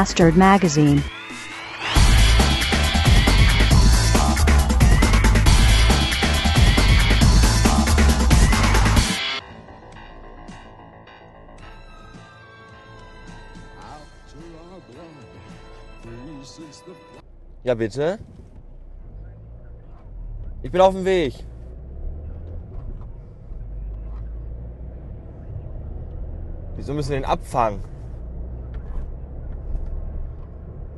Bastard Magazine. Ja, bitte? Ich bin auf dem Weg. Wieso müssen wir den abfangen?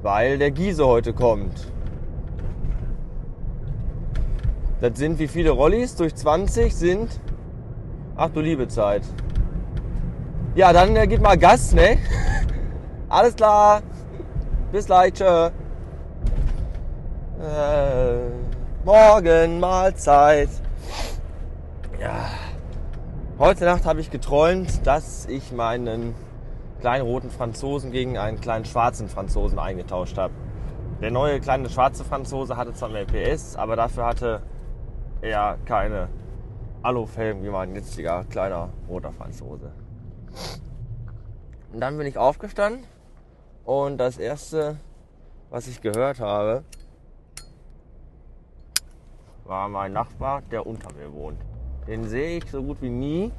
Weil der Giese heute kommt. Das sind wie viele Rollis durch 20 sind. Ach du liebe Zeit. Ja, dann äh, gib mal Gas, ne? Alles klar. Bis gleich. Äh, morgen Mahlzeit. Ja. Heute Nacht habe ich geträumt, dass ich meinen kleinen roten Franzosen gegen einen kleinen schwarzen Franzosen eingetauscht habe. Der neue kleine schwarze Franzose hatte zwar mehr PS, aber dafür hatte er keine Alufelgen wie mein jetziger kleiner roter Franzose. Und dann bin ich aufgestanden und das erste, was ich gehört habe, war mein Nachbar, der unter mir wohnt. Den sehe ich so gut wie nie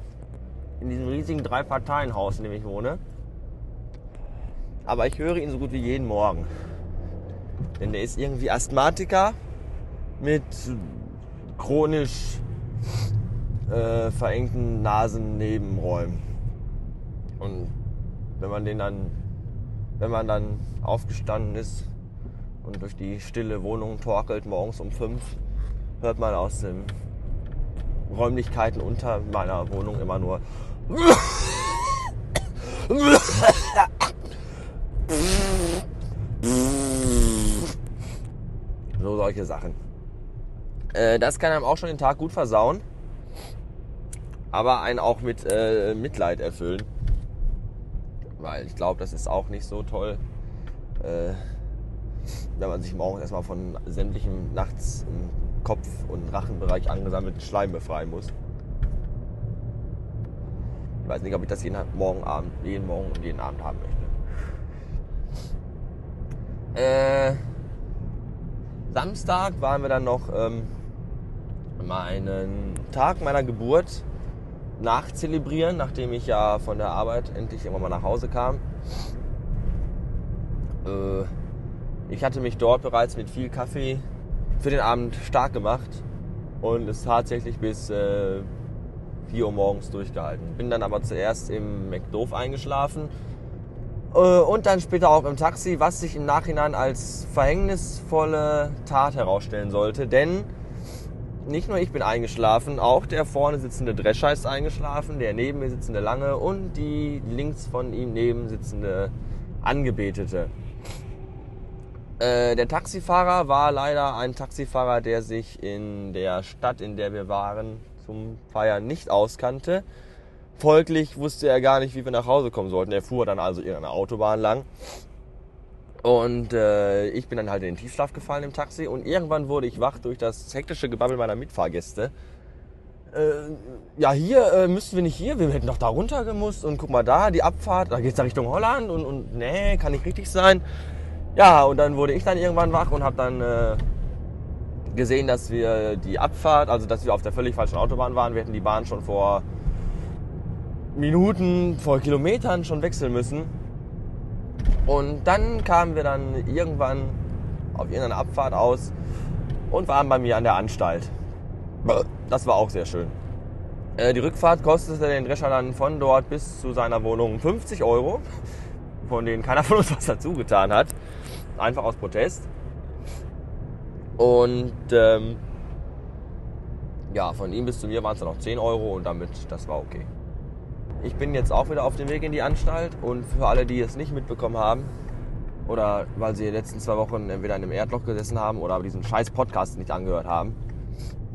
in diesem riesigen Drei-Parteien-Haus, in dem ich wohne. Aber ich höre ihn so gut wie jeden Morgen. Denn der ist irgendwie Asthmatiker mit chronisch äh, verengten Nasennebenräumen. Und wenn man den dann, wenn man dann aufgestanden ist und durch die stille Wohnung torkelt morgens um fünf, hört man aus den Räumlichkeiten unter meiner Wohnung immer nur so solche Sachen. Äh, das kann einem auch schon den Tag gut versauen, aber einen auch mit äh, Mitleid erfüllen. Weil ich glaube, das ist auch nicht so toll, äh, wenn man sich morgens erstmal von sämtlichem nachts im Kopf- und Rachenbereich angesammelten Schleim befreien muss. Ich weiß nicht, ob ich das jeden Morgen, Abend, jeden Morgen und jeden Abend haben möchte. Äh, Samstag waren wir dann noch ähm, meinen Tag meiner Geburt nachzelebrieren, nachdem ich ja von der Arbeit endlich irgendwann mal nach Hause kam. Äh, ich hatte mich dort bereits mit viel Kaffee für den Abend stark gemacht und es tatsächlich bis äh, 4 Uhr morgens durchgehalten. Bin dann aber zuerst im McDoof eingeschlafen und dann später auch im Taxi, was sich im Nachhinein als verhängnisvolle Tat herausstellen sollte, denn nicht nur ich bin eingeschlafen, auch der vorne sitzende Drescher ist eingeschlafen, der neben mir sitzende Lange und die links von ihm neben sitzende Angebetete. Äh, der Taxifahrer war leider ein Taxifahrer, der sich in der Stadt, in der wir waren, zum Feiern nicht auskannte. Folglich wusste er gar nicht, wie wir nach Hause kommen sollten. Er fuhr dann also irgendeine Autobahn lang. Und äh, ich bin dann halt in den Tiefschlaf gefallen im Taxi und irgendwann wurde ich wach durch das hektische Gebabbel meiner Mitfahrgäste. Äh, ja, hier äh, müssten wir nicht hier, wir hätten doch da runter gemusst und guck mal da, die Abfahrt, da geht's da Richtung Holland und, und nee, kann nicht richtig sein. Ja, und dann wurde ich dann irgendwann wach und habe dann äh, gesehen, dass wir die Abfahrt, also dass wir auf der völlig falschen Autobahn waren. Wir hätten die Bahn schon vor Minuten, vor Kilometern schon wechseln müssen. Und dann kamen wir dann irgendwann auf irgendeine Abfahrt aus und waren bei mir an der Anstalt. Das war auch sehr schön. Äh, die Rückfahrt kostete den Drescher dann von dort bis zu seiner Wohnung 50 Euro, von denen keiner von uns was dazu getan hat einfach aus Protest. Und ähm, ja, von ihm bis zu mir waren es dann noch 10 Euro und damit, das war okay. Ich bin jetzt auch wieder auf dem Weg in die Anstalt und für alle, die es nicht mitbekommen haben oder weil sie die letzten zwei Wochen entweder in einem Erdloch gesessen haben oder diesen scheiß Podcast nicht angehört haben,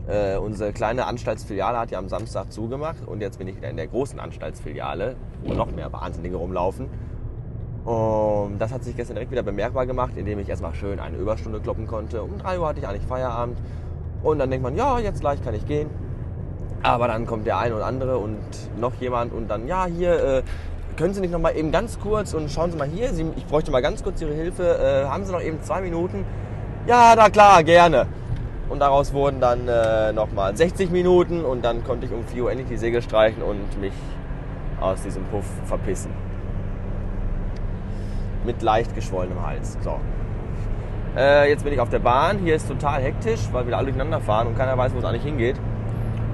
äh, unsere kleine Anstaltsfiliale hat ja am Samstag zugemacht und jetzt bin ich wieder in der großen Anstaltsfiliale, wo noch mehr Wahnsinnige rumlaufen. Und das hat sich gestern direkt wieder bemerkbar gemacht, indem ich erstmal schön eine Überstunde kloppen konnte. Um 3 Uhr hatte ich eigentlich Feierabend. Und dann denkt man, ja, jetzt gleich kann ich gehen. Aber dann kommt der eine oder andere und noch jemand und dann, ja, hier, äh, können Sie nicht noch mal eben ganz kurz und schauen Sie mal hier, Sie, ich bräuchte mal ganz kurz Ihre Hilfe. Äh, haben Sie noch eben zwei Minuten? Ja, na klar, gerne. Und daraus wurden dann äh, nochmal 60 Minuten und dann konnte ich um 4 Uhr endlich die Segel streichen und mich aus diesem Puff verpissen. Mit leicht geschwollenem Hals. So. Äh, jetzt bin ich auf der Bahn. Hier ist total hektisch, weil wir alle durcheinander fahren und keiner weiß, wo es eigentlich hingeht.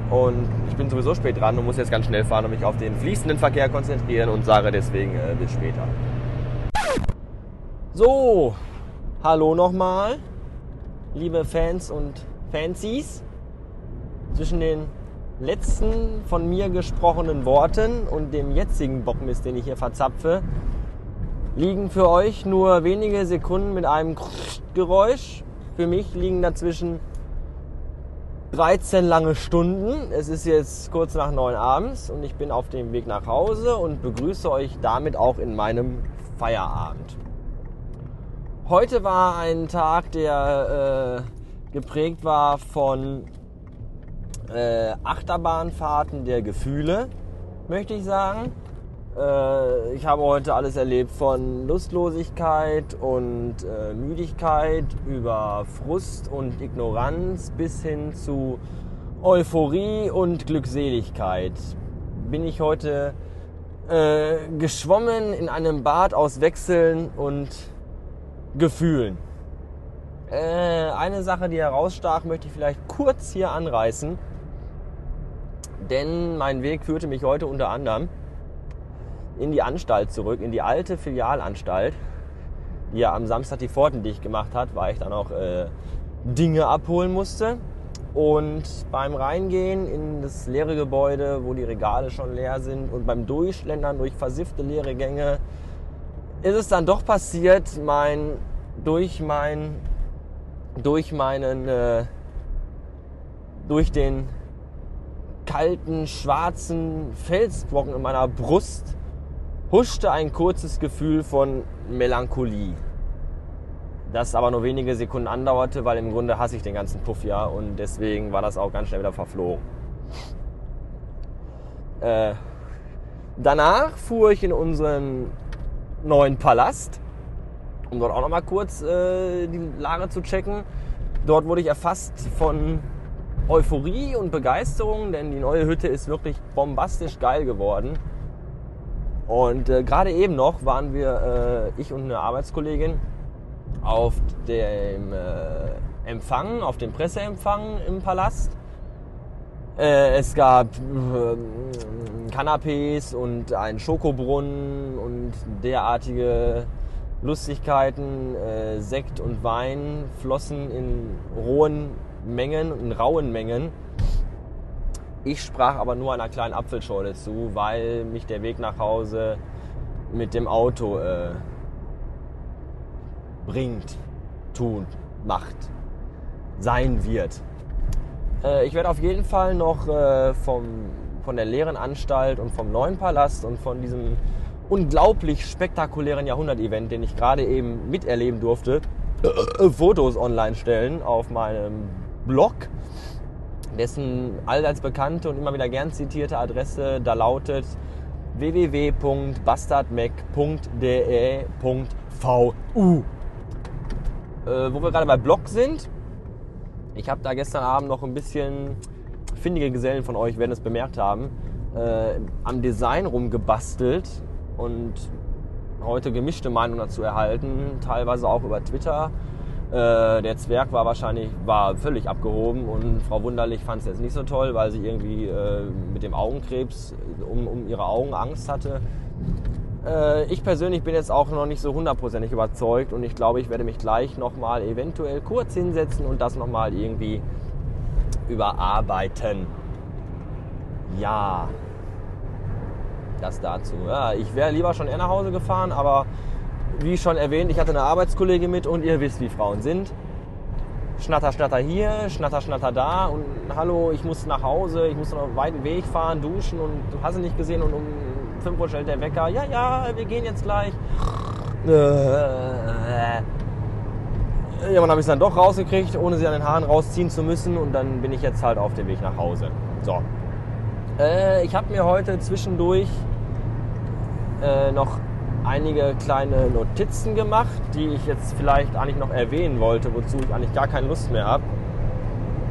Und ich bin sowieso spät dran und muss jetzt ganz schnell fahren und mich auf den fließenden Verkehr konzentrieren und sage deswegen äh, bis später. So, hallo nochmal, liebe Fans und Fancies. Zwischen den letzten von mir gesprochenen Worten und dem jetzigen Bockmist, den ich hier verzapfe, liegen für euch nur wenige Sekunden mit einem Geräusch. Für mich liegen dazwischen 13 lange Stunden. Es ist jetzt kurz nach 9 abends und ich bin auf dem Weg nach Hause und begrüße euch damit auch in meinem Feierabend. Heute war ein Tag, der äh, geprägt war von äh, Achterbahnfahrten der Gefühle, möchte ich sagen. Äh, ich habe heute alles erlebt von Lustlosigkeit und äh, Müdigkeit über Frust und Ignoranz bis hin zu Euphorie und Glückseligkeit. Bin ich heute äh, geschwommen in einem Bad aus Wechseln und Gefühlen. Äh, eine Sache, die herausstach, möchte ich vielleicht kurz hier anreißen. Denn mein Weg führte mich heute unter anderem in die Anstalt zurück, in die alte Filialanstalt, die ja am Samstag die Pforten dicht gemacht hat, weil ich dann auch äh, Dinge abholen musste. Und beim Reingehen in das leere Gebäude, wo die Regale schon leer sind und beim Durchschlendern durch versiffte leere Gänge, ist es dann doch passiert, mein, durch mein, durch meinen, äh, durch den kalten, schwarzen Felsbrocken in meiner Brust huschte ein kurzes Gefühl von Melancholie. Das aber nur wenige Sekunden andauerte, weil im Grunde hasse ich den ganzen Puff ja und deswegen war das auch ganz schnell wieder verflogen. Äh, danach fuhr ich in unseren neuen Palast, um dort auch nochmal kurz äh, die Lage zu checken. Dort wurde ich erfasst von Euphorie und Begeisterung, denn die neue Hütte ist wirklich bombastisch geil geworden. Und äh, gerade eben noch waren wir, äh, ich und eine Arbeitskollegin, auf dem äh, Empfang, auf dem Presseempfang im Palast. Äh, es gab äh, Canapés und einen Schokobrunnen und derartige Lustigkeiten. Äh, Sekt und Wein flossen in rohen Mengen, in rauen Mengen. Ich sprach aber nur einer kleinen Apfelschorle zu, weil mich der Weg nach Hause mit dem Auto äh, bringt, tut, macht, sein wird. Äh, ich werde auf jeden Fall noch äh, vom, von der leeren Anstalt und vom neuen Palast und von diesem unglaublich spektakulären Jahrhundert-Event, den ich gerade eben miterleben durfte, äh, Fotos online stellen auf meinem Blog, dessen allseits bekannte und immer wieder gern zitierte Adresse da lautet www.bastardmac.de.vu. Äh, wo wir gerade bei Blog sind, ich habe da gestern Abend noch ein bisschen, findige Gesellen von euch werden es bemerkt haben, äh, am Design rumgebastelt und heute gemischte Meinungen dazu erhalten, teilweise auch über Twitter. Äh, der Zwerg war wahrscheinlich war völlig abgehoben und Frau Wunderlich fand es jetzt nicht so toll, weil sie irgendwie äh, mit dem Augenkrebs um, um ihre Augen Angst hatte. Äh, ich persönlich bin jetzt auch noch nicht so hundertprozentig überzeugt und ich glaube, ich werde mich gleich nochmal eventuell kurz hinsetzen und das nochmal irgendwie überarbeiten. Ja, das dazu. Ja, ich wäre lieber schon eher nach Hause gefahren, aber wie schon erwähnt, ich hatte eine Arbeitskollegin mit und ihr wisst, wie Frauen sind. Schnatter, schnatter hier, schnatter, schnatter da und hallo, ich muss nach Hause, ich muss noch einen weiten Weg fahren, duschen und du hast ihn nicht gesehen und um 5 Uhr stellt der Wecker, ja, ja, wir gehen jetzt gleich. Ja, dann habe ich es dann doch rausgekriegt, ohne sie an den Haaren rausziehen zu müssen und dann bin ich jetzt halt auf dem Weg nach Hause. So. Äh, ich habe mir heute zwischendurch äh, noch einige kleine Notizen gemacht, die ich jetzt vielleicht eigentlich noch erwähnen wollte, wozu ich eigentlich gar keine Lust mehr habe,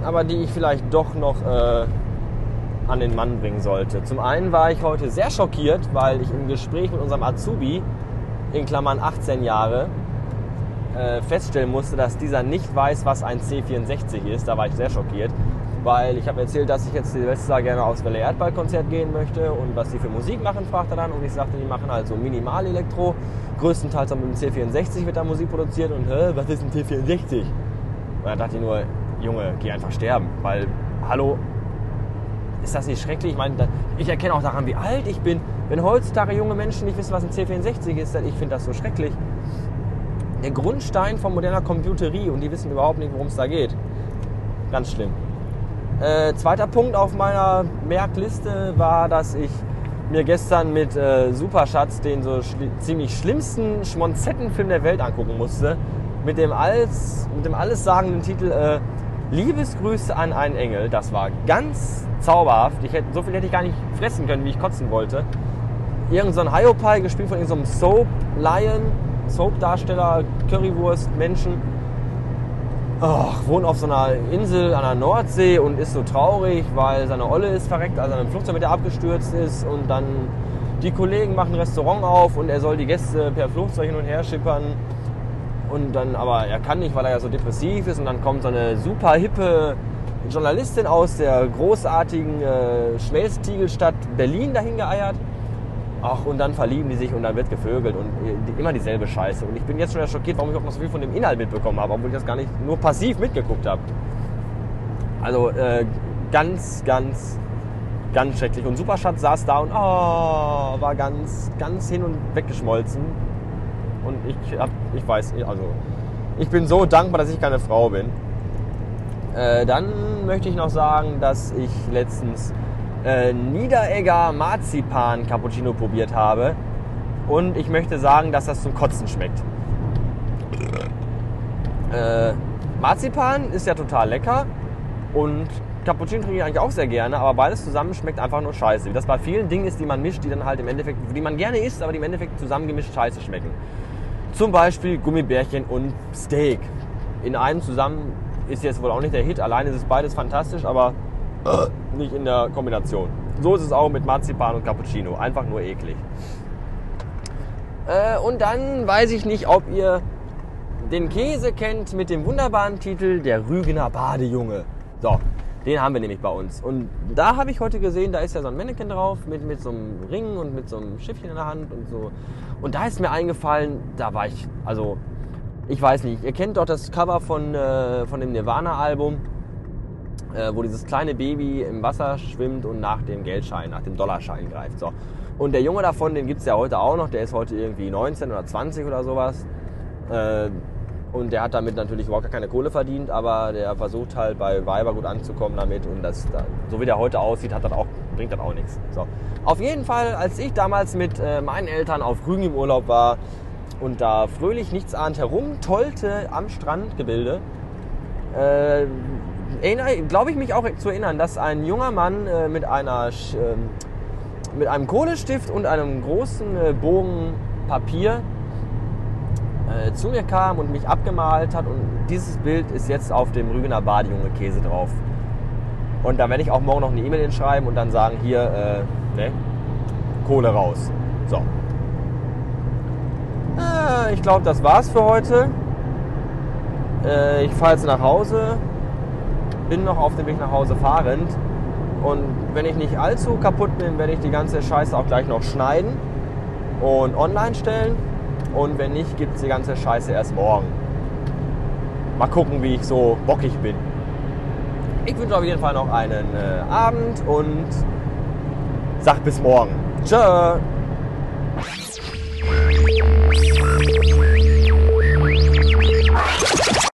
aber die ich vielleicht doch noch äh, an den Mann bringen sollte. Zum einen war ich heute sehr schockiert, weil ich im Gespräch mit unserem Azubi, in Klammern 18 Jahre, äh, feststellen musste, dass dieser nicht weiß, was ein C64 ist. Da war ich sehr schockiert, weil ich habe erzählt, dass ich jetzt Silvester gerne aufs Welle Erdball-Konzert gehen möchte und was die für Musik machen, fragte er dann. Und ich sagte, die machen halt so Minimal-Elektro, größtenteils auch mit dem C64 wird da Musik produziert. Und, hä, was ist ein C64? Und da dachte ich nur, Junge, geh einfach sterben, weil, hallo, ist das nicht schrecklich? Ich meine, ich erkenne auch daran, wie alt ich bin. Wenn heutzutage junge Menschen nicht wissen, was ein C64 ist, dann ich finde das so schrecklich. Der Grundstein von moderner Computerie und die wissen überhaupt nicht, worum es da geht. Ganz schlimm. Äh, zweiter Punkt auf meiner Merkliste war, dass ich mir gestern mit äh, Superschatz den so schli ziemlich schlimmsten Schmonzettenfilm der Welt angucken musste. Mit dem, alles, mit dem allessagenden Titel äh, Liebesgrüße an einen Engel. Das war ganz zauberhaft. Ich hätte, so viel hätte ich gar nicht fressen können, wie ich kotzen wollte. Irgend so ein Hyopai, gespielt von irgendeinem so Soap Lion, Soap-Darsteller, Currywurst, Menschen. Oh, wohnt auf so einer Insel an der Nordsee und ist so traurig, weil seine Olle ist verreckt, also ein Flugzeug mit der abgestürzt ist und dann die Kollegen machen ein Restaurant auf und er soll die Gäste per Flugzeug hin und her schippern und dann, aber er kann nicht, weil er ja so depressiv ist und dann kommt so eine super hippe Journalistin aus der großartigen äh, Schmelztiegelstadt Berlin dahin geeiert. Ach, und dann verlieben die sich und dann wird gevögelt und äh, immer dieselbe Scheiße. Und ich bin jetzt schon schockiert, warum ich auch noch so viel von dem Inhalt mitbekommen habe, obwohl ich das gar nicht nur passiv mitgeguckt habe. Also äh, ganz, ganz, ganz schrecklich. Und Superschatz saß da und oh, war ganz, ganz hin und weggeschmolzen. Und ich hab, ich weiß, also ich bin so dankbar, dass ich keine Frau bin. Äh, dann möchte ich noch sagen, dass ich letztens äh, Niederegger Marzipan Cappuccino probiert habe. Und ich möchte sagen, dass das zum Kotzen schmeckt. Äh, Marzipan ist ja total lecker und Cappuccino trinke ich eigentlich auch sehr gerne, aber beides zusammen schmeckt einfach nur scheiße. Wie das bei vielen Dingen ist, die man mischt, die dann halt im Endeffekt, die man gerne isst, aber die im Endeffekt zusammengemischt scheiße schmecken. Zum Beispiel Gummibärchen und Steak. In einem zusammen ist jetzt wohl auch nicht der Hit. Alleine ist es beides fantastisch, aber nicht in der Kombination. So ist es auch mit Marzipan und Cappuccino. Einfach nur eklig. Äh, und dann weiß ich nicht, ob ihr den Käse kennt mit dem wunderbaren Titel Der Rügener Badejunge. So, den haben wir nämlich bei uns. Und da habe ich heute gesehen, da ist ja so ein Mannequin drauf mit, mit so einem Ring und mit so einem Schiffchen in der Hand und so. Und da ist mir eingefallen, da war ich, also ich weiß nicht, ihr kennt doch das Cover von, äh, von dem Nirvana-Album, wo dieses kleine Baby im Wasser schwimmt und nach dem Geldschein, nach dem Dollarschein greift. So. Und der Junge davon, den gibt es ja heute auch noch, der ist heute irgendwie 19 oder 20 oder sowas. Äh, und der hat damit natürlich überhaupt keine Kohle verdient, aber der versucht halt bei Weiber gut anzukommen damit. Und das, so wie der heute aussieht, hat das auch, bringt das auch nichts. So. Auf jeden Fall, als ich damals mit äh, meinen Eltern auf Rügen im Urlaub war und da fröhlich nichts ahnt herumtollte am Strandgebilde, äh, glaube ich mich auch zu erinnern, dass ein junger Mann äh, mit, einer, äh, mit einem Kohlestift und einem großen äh, Bogen Papier äh, zu mir kam und mich abgemalt hat. Und dieses Bild ist jetzt auf dem Rügener Badejunge Käse drauf. Und da werde ich auch morgen noch eine E-Mail hinschreiben und dann sagen, hier, äh, ne, Kohle raus. So. Äh, ich glaube, das war's für heute. Ich fahre jetzt nach Hause. Bin noch auf dem Weg nach Hause fahrend. Und wenn ich nicht allzu kaputt bin, werde ich die ganze Scheiße auch gleich noch schneiden und online stellen. Und wenn nicht, gibt es die ganze Scheiße erst morgen. Mal gucken, wie ich so bockig bin. Ich wünsche auf jeden Fall noch einen äh, Abend und sag bis morgen. Tschö.